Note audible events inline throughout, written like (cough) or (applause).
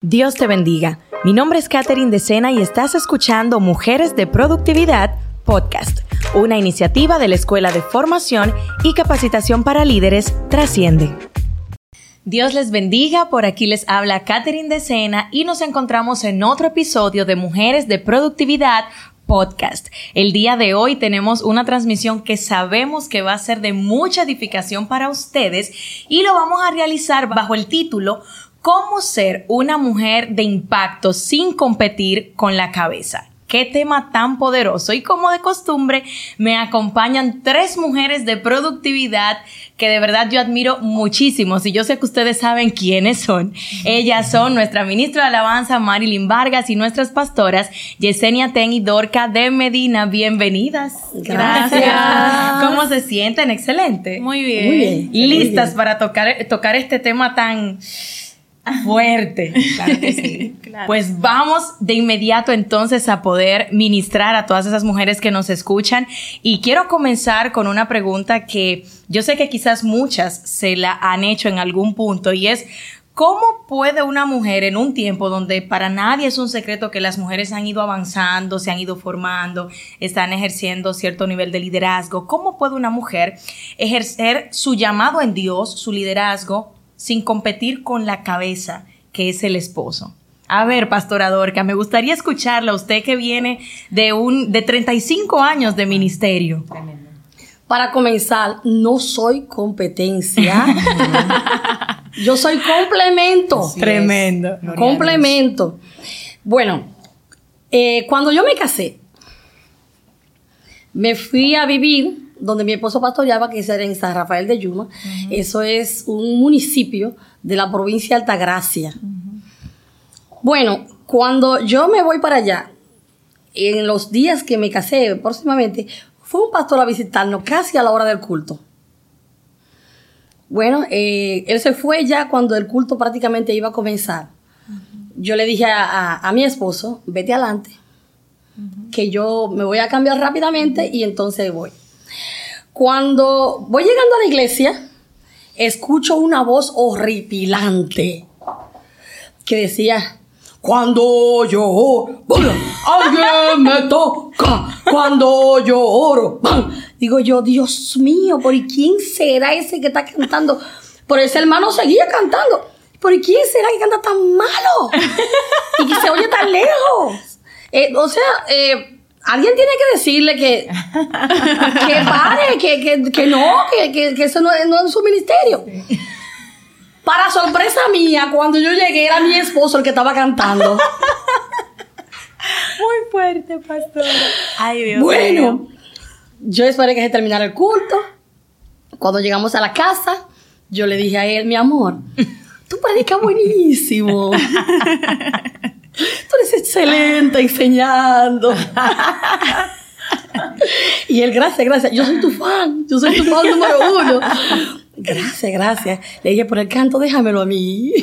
Dios te bendiga. Mi nombre es Katherine Decena y estás escuchando Mujeres de Productividad Podcast, una iniciativa de la Escuela de Formación y Capacitación para Líderes Trasciende. Dios les bendiga, por aquí les habla Katherine Decena y nos encontramos en otro episodio de Mujeres de Productividad podcast. El día de hoy tenemos una transmisión que sabemos que va a ser de mucha edificación para ustedes y lo vamos a realizar bajo el título ¿Cómo ser una mujer de impacto sin competir con la cabeza? Qué tema tan poderoso. Y como de costumbre, me acompañan tres mujeres de productividad que de verdad yo admiro muchísimo. Y yo sé que ustedes saben quiénes son. Ellas son nuestra ministra de Alabanza, Marilyn Vargas, y nuestras pastoras, Yesenia Ten y Dorca de Medina. Bienvenidas. Gracias. ¿Cómo se sienten? Excelente. Muy bien. Listas para tocar, tocar este tema tan fuerte. (laughs) Claro que sí. Pues vamos de inmediato entonces a poder ministrar a todas esas mujeres que nos escuchan. Y quiero comenzar con una pregunta que yo sé que quizás muchas se la han hecho en algún punto y es, ¿Cómo puede una mujer en un tiempo donde para nadie es un secreto que las mujeres han ido avanzando, se han ido formando, están ejerciendo cierto nivel de liderazgo? ¿Cómo puede una mujer ejercer su llamado en Dios, su liderazgo, sin competir con la cabeza, que es el esposo. A ver, Pastora que me gustaría escucharla, usted que viene de un de 35 años de ministerio. Para comenzar, no soy competencia. (laughs) Yo soy complemento. Tremendo. Complemento. Bueno, eh, cuando yo me casé, me fui a vivir donde mi esposo pastoreaba, que era en San Rafael de Yuma. Eso es un municipio de la provincia de Altagracia. Bueno, cuando yo me voy para allá, en los días que me casé próximamente, fue un pastor a visitarnos casi a la hora del culto. Bueno, eh, él se fue ya cuando el culto prácticamente iba a comenzar. Yo le dije a, mi esposo, vete adelante, que yo me voy a cambiar rápidamente y entonces voy. Cuando voy llegando a la iglesia, escucho una voz horripilante que decía, cuando yo alguien me toca, cuando yo oro, digo yo, Dios mío, ¿por quién será ese que está cantando? Por ese hermano seguía cantando. ¿Por quién será que canta tan malo? Y que se oye tan lejos. Eh, o sea, eh, alguien tiene que decirle que, (laughs) que pare, que, que, que no, que, que, eso no, no, es su ministerio. Para sorpresa mía, cuando yo llegué era mi esposo el que estaba cantando. (laughs) Muy fuerte, pastora. Ay, Dios bueno, yo esperé que se terminara el culto. Cuando llegamos a la casa, yo le dije a él, mi amor, tú predicas (laughs) buenísimo. Tú eres excelente enseñando. y él, gracias, gracias. Yo soy tu fan. Yo soy tu fan número uno. Gracias, gracias. Le dije, por el canto, déjamelo a mí. (laughs)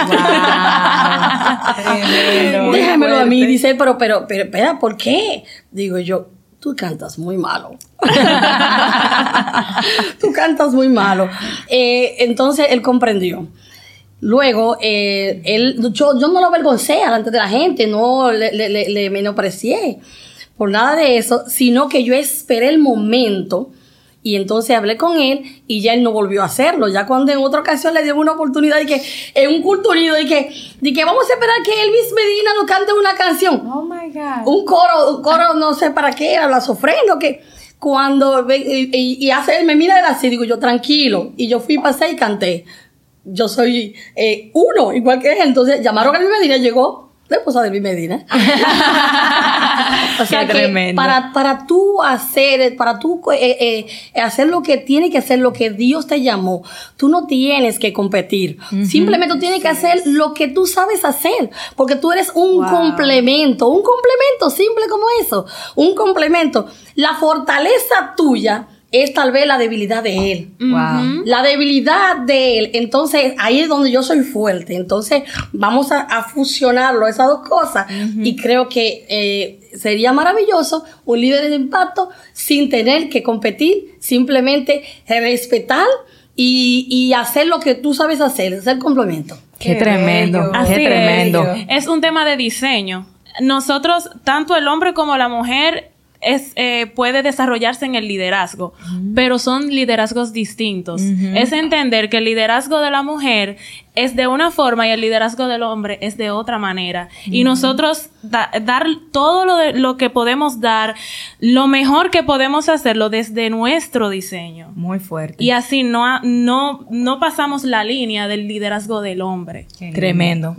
déjamelo a mí. Dice, pero, pero, pero, espera, ¿por qué? Digo yo, tú cantas muy malo. (laughs) tú cantas muy malo. Eh, entonces él comprendió. Luego, eh, él, yo, no lo avergoncé delante de la gente, no le, le, le, menosprecié por nada de eso, sino que yo esperé el momento y entonces hablé con él y ya él no volvió a hacerlo. Ya cuando en otra ocasión le dio una oportunidad de que, en un culto unido, de que, de que vamos a esperar que Elvis Medina nos cante una canción. Oh my God. Un coro, un coro no sé para qué era, las ofrendas, que cuando, y, y, hace él me mira así, digo yo, tranquilo. Y yo fui, pasé y canté yo soy eh, uno, igual que él. Entonces llamaron a Luis Medina, llegó la esposa de Luis Medina. (laughs) o sea que para, para tú hacer, para tú eh, eh, hacer lo que tiene que hacer, lo que Dios te llamó, tú no tienes que competir. Simplemente tú tienes que hacer lo que tú sabes hacer, porque tú eres un complemento, un complemento simple como eso, un complemento. La fortaleza tuya es tal vez la debilidad de él. La debilidad de él. Entonces, ahí es donde yo soy fuerte. Entonces, vamos a, fusionarlo, esas dos cosas. Y creo que eh, sería maravilloso un líder de impacto sin tener que competir, simplemente respetar y, y hacer lo que tú sabes hacer, ser complemento. Qué, tremendo, qué tremendo. es un tema de diseño. Nosotros, tanto el hombre como la mujer, es, eh, puede desarrollarse en el liderazgo, pero son liderazgos distintos. Es entender que el liderazgo de la mujer es de una forma y el liderazgo del hombre es de otra manera. Y nosotros dar todo lo, de, lo que podemos dar, lo mejor que podemos hacerlo desde nuestro diseño. Muy fuerte. Y así no, no, no pasamos la línea del liderazgo del hombre. Tremendo.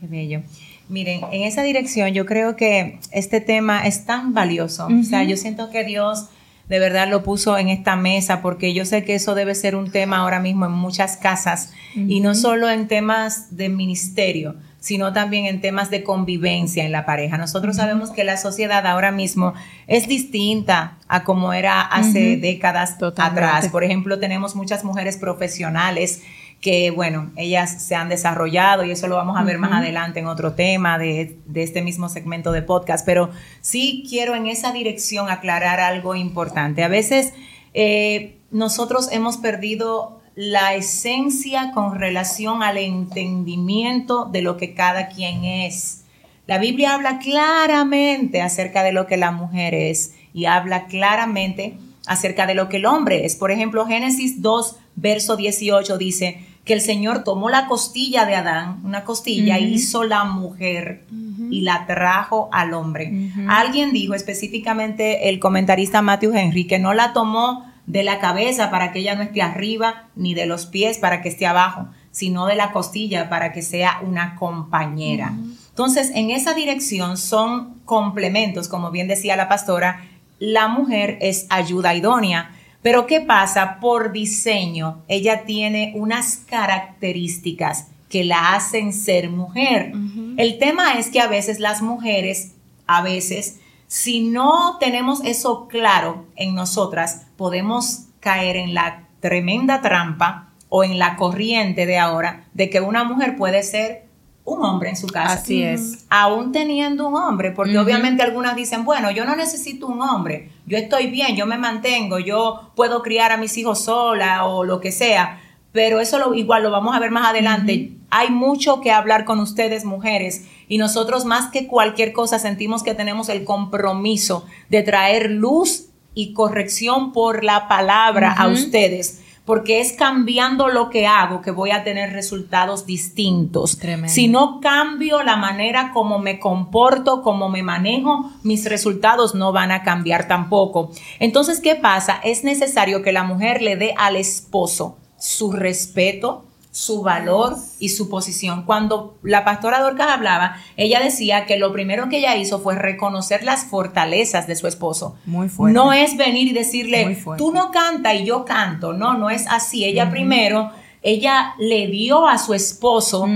Qué bello. Miren, en esa dirección yo creo que este tema es tan valioso. O sea, yo siento que Dios de verdad lo puso en esta mesa porque yo sé que eso debe ser un tema ahora mismo en muchas casas y no solo en temas de ministerio, sino también en temas de convivencia en la pareja. Nosotros sabemos que la sociedad ahora mismo es distinta a como era hace décadas atrás. Por ejemplo, tenemos muchas mujeres profesionales que bueno, ellas se han desarrollado y eso lo vamos a ver más adelante en otro tema de, este mismo segmento de podcast, pero sí quiero en esa dirección aclarar algo importante. A veces eh, nosotros hemos perdido la esencia con relación al entendimiento de lo que cada quien es. La Biblia habla claramente acerca de lo que la mujer es y habla claramente acerca de lo que el hombre es. Por ejemplo, Génesis 2, verso 18 dice, que el Señor tomó la costilla de Adán, una costilla, y hizo la mujer y la trajo al hombre. Alguien dijo específicamente el comentarista Matthew Henry que no la tomó de la cabeza para que ella no esté arriba, ni de los pies para que esté abajo, sino de la costilla para que sea una compañera. Entonces, en esa dirección son complementos, como bien decía la pastora, la mujer es ayuda idónea pero ¿qué pasa? Por diseño, ella tiene unas características que la hacen ser mujer. El tema es que a veces las mujeres, a veces, si no tenemos eso claro en nosotras, podemos caer en la tremenda trampa o en la corriente de ahora de que una mujer puede ser un hombre en su casa. Así es. Aún teniendo un hombre, porque obviamente algunas dicen, bueno, yo no necesito un hombre, yo estoy bien, yo me mantengo, yo puedo criar a mis hijos sola o lo que sea, pero eso lo, igual lo vamos a ver más adelante. Hay mucho que hablar con ustedes, mujeres, y nosotros más que cualquier cosa sentimos que tenemos el compromiso de traer luz y corrección por la palabra a ustedes porque es cambiando lo que hago que voy a tener resultados distintos. Si no cambio la manera como me comporto, como me manejo, mis resultados no van a cambiar tampoco. Entonces, ¿qué pasa? Es necesario que la mujer le dé al esposo su respeto, su valor y su posición. Cuando la pastora Dorcas hablaba, ella decía que lo primero que ella hizo fue reconocer las fortalezas de su esposo. Muy fuerte. No es venir y decirle, tú no canta y yo canto. No, no es así. Ella primero, ella le dio a su esposo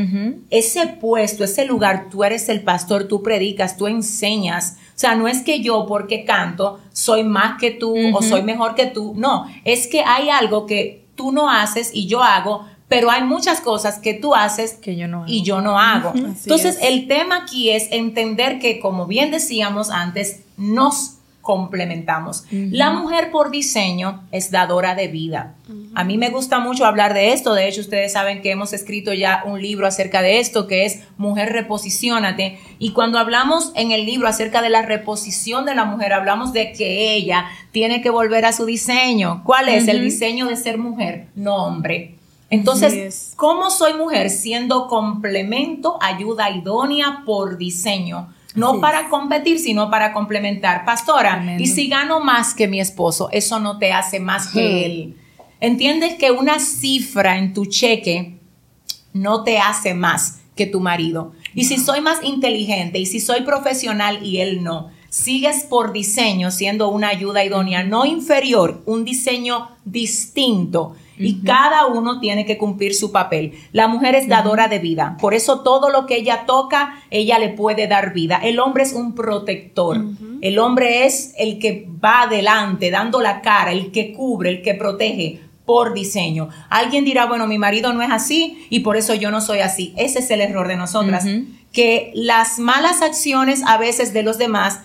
ese puesto, ese lugar. Tú eres el pastor, tú predicas, tú enseñas. O sea, no es que yo porque canto soy más que tú o soy mejor que tú. No, es que hay algo que tú no haces y yo hago, pero hay muchas cosas que tú haces que yo no y yo no hago. Entonces, el tema aquí es entender que, como bien decíamos antes, nos complementamos. La mujer por diseño es dadora de vida. A mí me gusta mucho hablar de esto. De hecho, ustedes saben que hemos escrito ya un libro acerca de esto, que es Mujer Reposiciónate. Y cuando hablamos en el libro acerca de la reposición de la mujer, hablamos de que ella tiene que volver a su diseño. ¿Cuál es? El diseño de ser mujer, no hombre. Entonces, ¿cómo soy mujer? Siendo complemento, ayuda idónea por diseño. No para competir, sino para complementar. Pastora, y si gano más que mi esposo, eso no te hace más que él. ¿Entiendes que una cifra en tu cheque no te hace más que tu marido? Y si soy más inteligente y si soy profesional y él no, sigues por diseño siendo una ayuda idónea, no inferior, un diseño distinto y cada uno tiene que cumplir su papel. La mujer es dadora de vida, por eso todo lo que ella toca, ella le puede dar vida. El hombre es un protector, el hombre es el que va adelante, dando la cara, el que cubre, el que protege por diseño. Alguien dirá, bueno, mi marido no es así y por eso yo no soy así. Ese es el error de nosotras, que las malas acciones a veces de los demás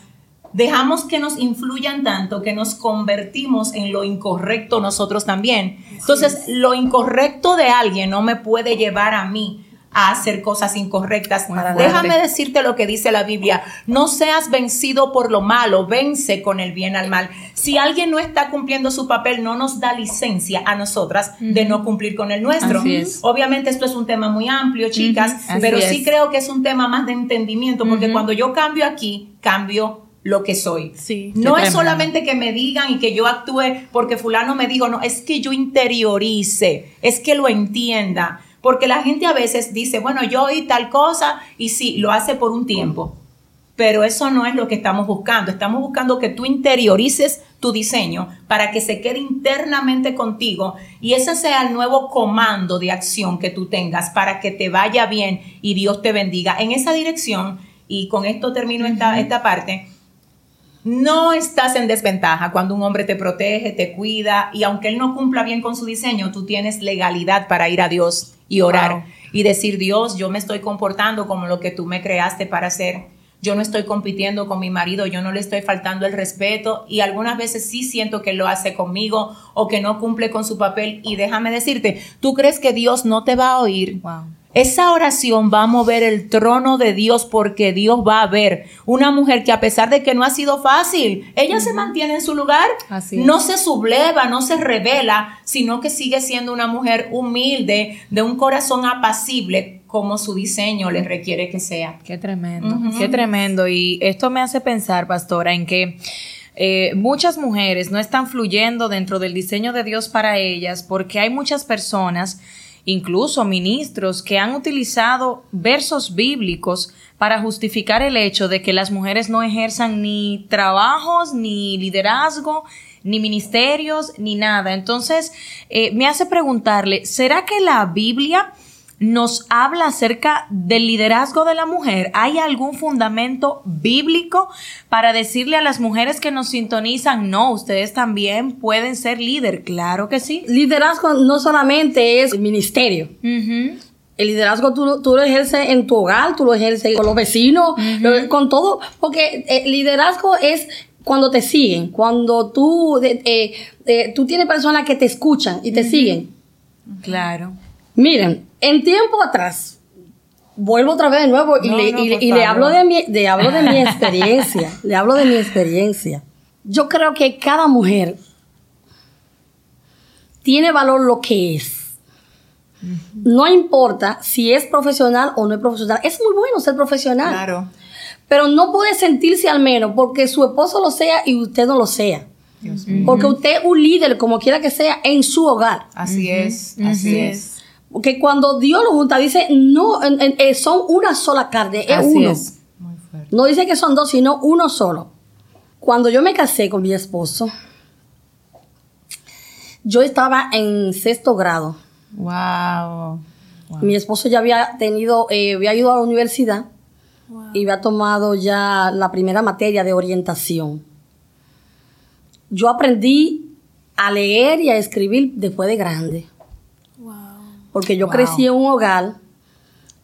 dejamos que nos influyan tanto que nos convertimos en lo incorrecto nosotros también. Entonces, lo incorrecto de alguien no me puede llevar a mí a hacer cosas incorrectas. Para Déjame decirte lo que dice la Biblia. No seas vencido por lo malo, vence con el bien al mal. Si alguien no está cumpliendo su papel, no nos da licencia a nosotras de no cumplir con el nuestro. Es. Obviamente esto es un tema muy amplio, chicas, Así pero es. sí creo que es un tema más de entendimiento, porque cuando yo cambio aquí, cambio lo que soy. Sí. No es solamente que me digan y que yo actúe porque fulano me dijo, no, es que yo interiorice, es que lo entienda. Porque la gente a veces dice, bueno, yo oí tal cosa y sí, lo hace por un tiempo. Pero eso no es lo que estamos buscando. Estamos buscando que tú interiorices tu diseño para que se quede internamente contigo y ese sea el nuevo comando de acción que tú tengas para que te vaya bien y Dios te bendiga. En esa dirección, y con esto termino esta, esta parte, no estás en desventaja cuando un hombre te protege, te cuida y aunque él no cumpla bien con su diseño, tú tienes legalidad para ir a Dios y orar Wow. y decir, Dios, yo me estoy comportando como lo que tú me creaste para hacer. Yo no estoy compitiendo con mi marido, yo no le estoy faltando el respeto y algunas veces sí siento que lo hace conmigo o que no cumple con su papel y déjame decirte, ¿tú crees que Dios no te va a oír? Wow. Esa oración va a mover el trono de Dios porque Dios va a ver una mujer que a pesar de que no ha sido fácil, ella se mantiene en su lugar, Así no se subleva, no se revela, sino que sigue siendo una mujer humilde, de un corazón apacible como su diseño le requiere que sea. Qué tremendo, qué tremendo. Y esto me hace pensar, pastora, en que eh, muchas mujeres no están fluyendo dentro del diseño de Dios para ellas porque hay muchas personas, incluso ministros, que han utilizado versos bíblicos para justificar el hecho de que las mujeres no ejerzan ni trabajos, ni liderazgo, ni ministerios, ni nada. Entonces, eh, me hace preguntarle, ¿será que la Biblia nos habla acerca del liderazgo de la mujer. ¿Hay algún fundamento bíblico para decirle a las mujeres que nos sintonizan, no, ustedes también pueden ser líder? Claro que sí. Liderazgo no solamente es ministerio. Ujú. El liderazgo tú, lo- tú lo ejerces en tu hogar, tú lo ejerces con los vecinos, con todo, porque eh, liderazgo es cuando te siguen, cuando tú, eh, eh, tú tienes personas que te escuchan y te siguen. Claro. Miren, en tiempo atrás, vuelvo otra vez de nuevo y, No, le, no, y le- por y le favor. hablo de mi, de, hablo de mi experiencia, (laughs) le hablo de mi experiencia. Yo creo que cada mujer tiene valor lo que es. No importa si es profesional o no es profesional. Es muy bueno ser profesional. Claro. Pero no puede sentirse al menos porque su esposo lo sea y usted no lo sea. Dios mío. Porque usted es un líder, como quiera que sea, en su hogar. Así es, así es. Porque cuando Dios lo junta, dice, no, en- en- eh, son una sola carne, es Así uno. es. Muy fuerte. No dice que son dos, sino uno solo. Cuando yo me casé con mi esposo, yo estaba en sexto grado. Wow. Mi esposo ya había tenido, eh, había ido a la universidad y había tomado ya la primera materia de orientación. Yo aprendí a leer y a escribir después de grande. Porque yo Wow. crecí en un hogar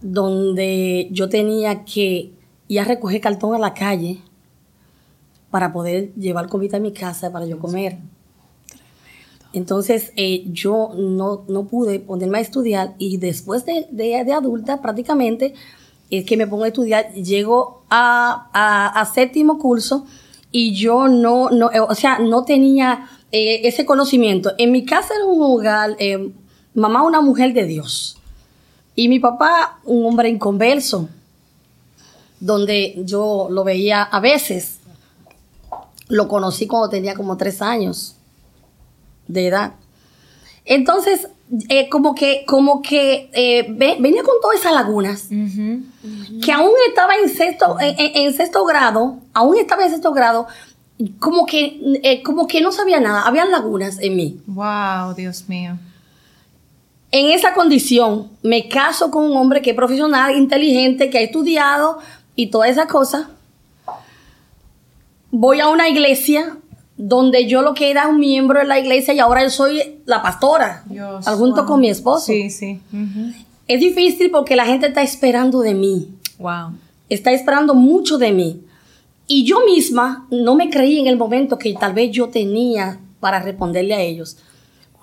donde yo tenía que ir a recoger cartón a la calle para poder llevar comida a mi casa para yo comer. Entonces eh, yo no, no pude ponerme a estudiar y después de, de- de adulta prácticamente es que me pongo a estudiar, llego a, a- a séptimo curso y yo no, no eh, o sea, no tenía eh, ese conocimiento. En mi casa era un hogar, mamá una mujer de Dios y mi papá un hombre inconverso, donde yo lo veía a veces. Lo conocí cuando tenía como tres años de edad. Entonces, eh, como que, como que eh, ve- venía con todas esas lagunas, que aún estaba en sexto, en sexto grado, aún estaba en sexto grado, como que, eh, como que no sabía nada, había lagunas en mí. Wow, Dios mío. En esa condición, me caso con un hombre que es profesional, inteligente, que ha estudiado y todas esas cosas. Voy a una iglesia donde yo lo que era un miembro de la iglesia y ahora yo soy la pastora, Dios, junto wow. con mi esposo. Sí, sí. Es difícil porque la gente está esperando de mí, Wow. está esperando mucho de mí. Y yo misma no me creí en el momento que tal vez yo tenía para responderle a ellos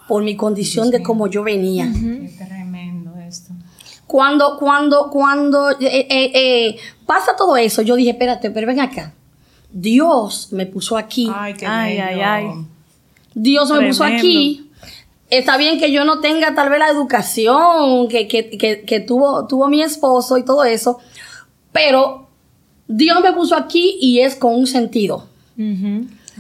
por mi condición de cómo yo venía. Qué tremendo esto. Cuando, cuando, cuando eh, eh, eh, pasa todo eso, yo dije, espérate, pero ven acá. Dios me puso aquí. Ay, qué Ay, ay, ay. Dios me puso aquí. Está bien que yo no tenga tal vez la educación que, que, que, que tuvo, tuvo mi esposo y todo eso, pero Dios me puso aquí y es con un sentido.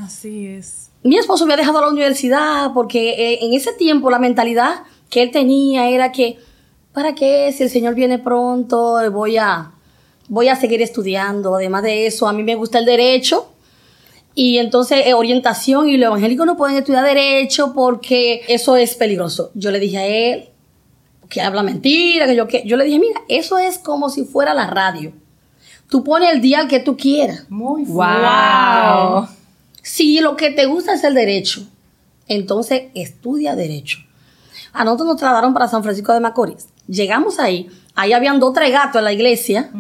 Así es. Mi esposo había dejado la universidad porque eh, en ese tiempo la mentalidad que él tenía era que, ¿para qué? Si el Señor viene pronto, voy a, voy a seguir estudiando. Además de eso, a mí me gusta el derecho. Y entonces eh, orientación y los evangélicos no pueden estudiar derecho porque eso es peligroso. Yo le dije a él que habla mentira, que yo que yo le dije, mira, eso es como si fuera la radio. Tú pones el día que tú quieras. Muy Wow. Si lo que te gusta es el derecho, entonces estudia derecho. A nosotros nos trasladaron para San Francisco de Macorís. Llegamos ahí, ahí habían dos tres gatos en la iglesia.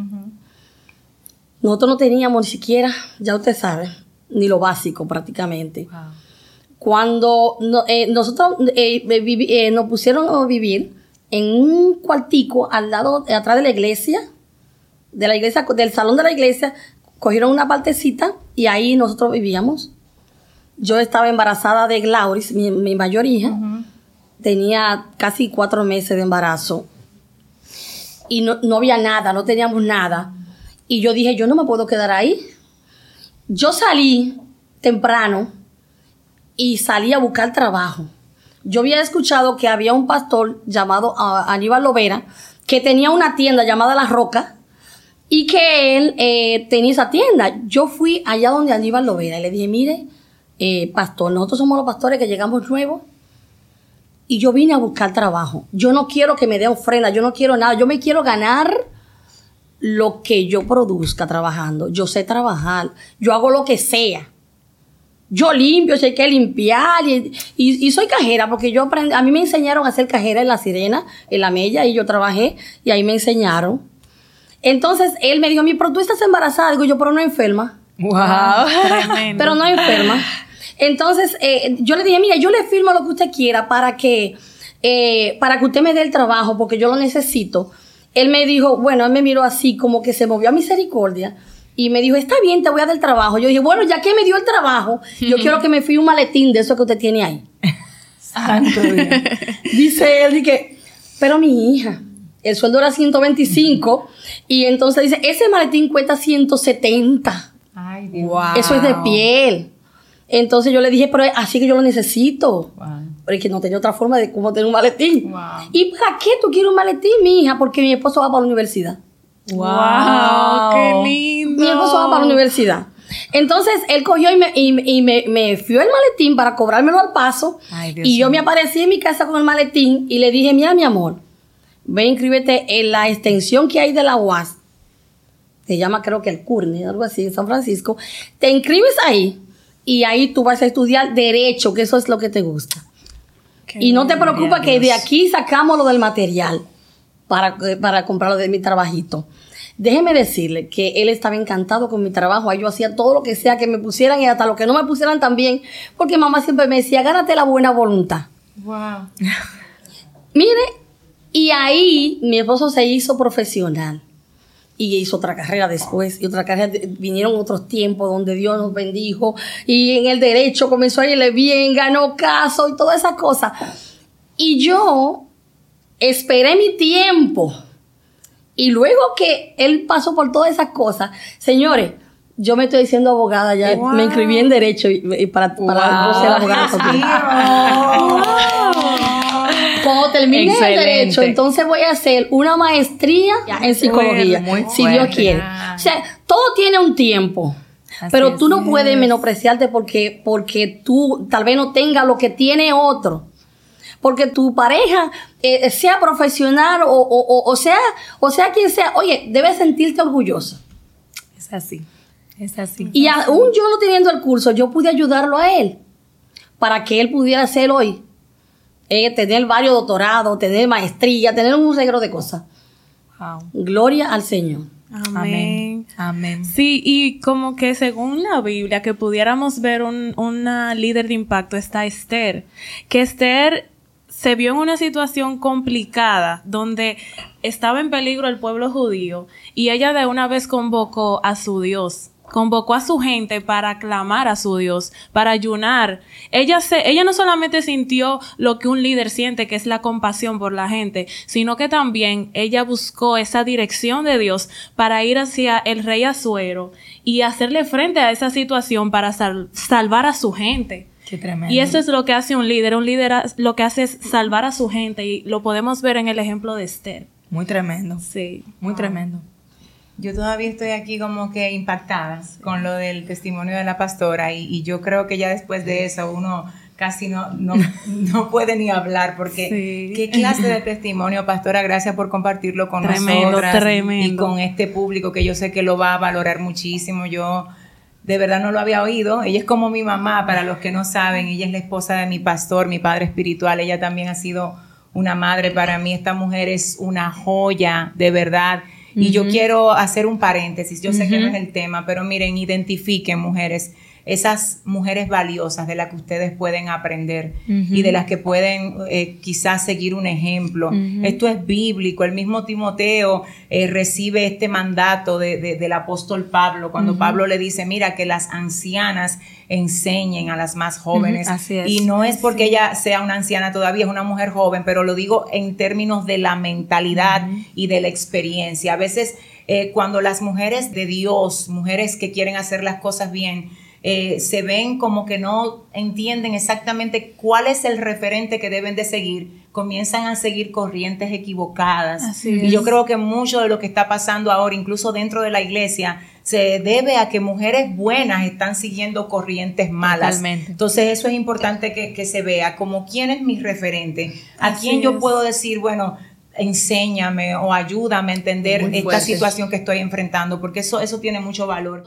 Nosotros no teníamos ni siquiera, ya usted sabe, ni lo básico prácticamente. Cuando no- eh, nosotros eh, vivi- eh, nos pusieron a vivir en un cuartico al lado, atrás de la iglesia, de la iglesia, del salón de la iglesia, cogieron una partecita y ahí nosotros vivíamos. Yo estaba embarazada de Glauris, mi, mi mayor hija. Tenía casi cuatro meses de embarazo. Y no, no había nada, no teníamos nada. Y yo dije, yo no me puedo quedar ahí. Yo salí temprano y salí a buscar trabajo. Yo había escuchado que había un pastor llamado ah, Aníbal Lovera que tenía una tienda llamada La Roca y que él eh, tenía esa tienda. Yo fui allá donde Aníbal Lovera y le dije, mire, eh, pastor, nosotros somos los pastores que llegamos nuevos y yo vine a buscar trabajo. Yo no quiero que me dé ofrenda, yo no quiero nada, yo me quiero ganar lo que yo produzca trabajando. Yo sé trabajar, yo hago lo que sea. Yo limpio, sé que limpiar y, y- soy cajera porque yo aprendí, a mí me enseñaron a ser cajera en la sirena, en la mella y yo trabajé y ahí me enseñaron. Entonces él me dijo, mi, pero tú estás embarazada, digo yo, pero no enferma. Wow. Tremendo. (laughs) (laughs) Pero no enferma. Entonces, eh, yo le dije, mira, yo le firmo lo que usted quiera para que, eh, para que usted me dé el trabajo, porque yo lo necesito. Él me dijo, bueno, él me miró así, como que se movió a misericordia. Y me dijo, está bien, te voy a dar el trabajo. Yo dije, bueno, ya que me dio el trabajo, yo quiero que me fíe un maletín de eso que usted tiene ahí. (laughs) Santo Dios. Dice él, dije, pero mi hija, el sueldo era 125, y entonces dice, ese maletín cuesta 170. Ay, Dios. Eso es de piel. Entonces yo le dije, pero así que yo lo necesito. Wow. Pero es que no tenía otra forma de cómo tener un maletín. Wow. ¿Y para qué tú quieres un maletín, mi hija? Porque mi esposo va para la universidad. Wow, qué lindo. Mi esposo va para la universidad. Entonces él cogió y me, y, me- y me, me fió el maletín para cobrármelo al paso. Ay, Dios y yo me aparecí en mi casa con el maletín y le dije, mira, mi amor, ve inscríbete en la extensión que hay de la UAS. Se llama creo que el CURNI, algo así, en San Francisco. Te inscribes ahí y ahí tú vas a estudiar derecho, que eso es lo que te gusta. Qué Y no te preocupes que de aquí sacamos lo del material para, para comprarlo de mi trabajito. Déjeme decirle que él estaba encantado con mi trabajo. Ahí yo hacía todo lo que sea que me pusieran y hasta lo que no me pusieran también, porque mamá siempre me decía, gánate la buena voluntad. Wow. Mire, y ahí mi esposo se hizo profesional y hizo otra carrera después y otra carrera. de- Vinieron otros tiempos donde Dios nos bendijo y en el derecho comenzó a irle bien, ganó caso y todas esas cosas. Y yo esperé mi tiempo y luego que él pasó por todas esas cosas, señores. Yo me estoy diciendo abogada ya, Wow. me inscribí en derecho y, y para, para ser abogada. (laughs) Cuando termine el derecho, entonces voy a hacer una maestría en psicología, si Dios quiere. O sea, todo tiene un tiempo. Así pero tú no es. puedes menospreciarte porque, porque tú tal vez no tengas lo que tiene otro. Porque tu pareja, eh, sea profesional o, o, o- o sea, o sea quien sea, oye, debes sentirte orgullosa. Es así. Es así. Y aún yo no teniendo el curso, yo pude ayudarlo a él para que él pudiera ser hoy, eh, tener varios doctorados, tener maestría, tener un regalo de cosas. Wow. Gloria al Señor. Amén. Amén. Amén. Sí, y como que según la Biblia, que pudiéramos ver un, una líder de impacto, está Esther. Que Esther se vio en una situación complicada donde estaba en peligro el pueblo judío y ella de una vez convocó a su Dios convocó a su gente para clamar a su Dios, para ayunar. Ella se, ella no solamente sintió lo que un líder siente, que es la compasión por la gente, sino que también ella buscó esa dirección de Dios para ir hacia el rey Azuero y hacerle frente a esa situación para salvar a su gente. Qué tremendo. Y eso es lo que hace un líder. Un líder lo que hace es salvar a su gente y lo podemos ver en el ejemplo de Esther. Muy tremendo. Sí. Muy tremendo. Yo todavía estoy aquí como que impactada con lo del testimonio de la pastora y, yo creo que ya después de eso uno casi no, no, (laughs) no puede ni hablar porque qué clase de testimonio, pastora, gracias por compartirlo con nosotras y con este público que yo sé que lo va a valorar muchísimo. Yo de verdad no lo había oído. Ella es como mi mamá, para los que no saben, ella es la esposa de mi pastor, mi padre espiritual, ella también ha sido una madre para mí. Esta mujer es una joya, de verdad. Y yo quiero hacer un paréntesis, yo sé que no es el tema, pero miren, identifiquen mujeres esas mujeres valiosas de las que ustedes pueden aprender y de las que pueden eh, quizás seguir un ejemplo. Esto es bíblico. El mismo Timoteo eh, recibe este mandato del apóstol Pablo cuando Pablo le dice, mira, que las ancianas enseñen a las más jóvenes. Y no es porque ella sea una anciana todavía, es una mujer joven, pero lo digo en términos de la mentalidad y de la experiencia. A veces eh, cuando las mujeres de Dios, mujeres que quieren hacer las cosas bien, eh, se ven como que no entienden exactamente cuál es el referente que deben de seguir, comienzan a seguir corrientes equivocadas. y yo creo que mucho de lo que está pasando ahora, incluso dentro de la iglesia, se debe a que mujeres buenas están siguiendo corrientes malas. Entonces eso es importante que, se vea como quién es mi referente, a quién yo puedo decir, bueno, enséñame o ayúdame a entender esta situación que estoy enfrentando, porque eso, eso tiene mucho valor.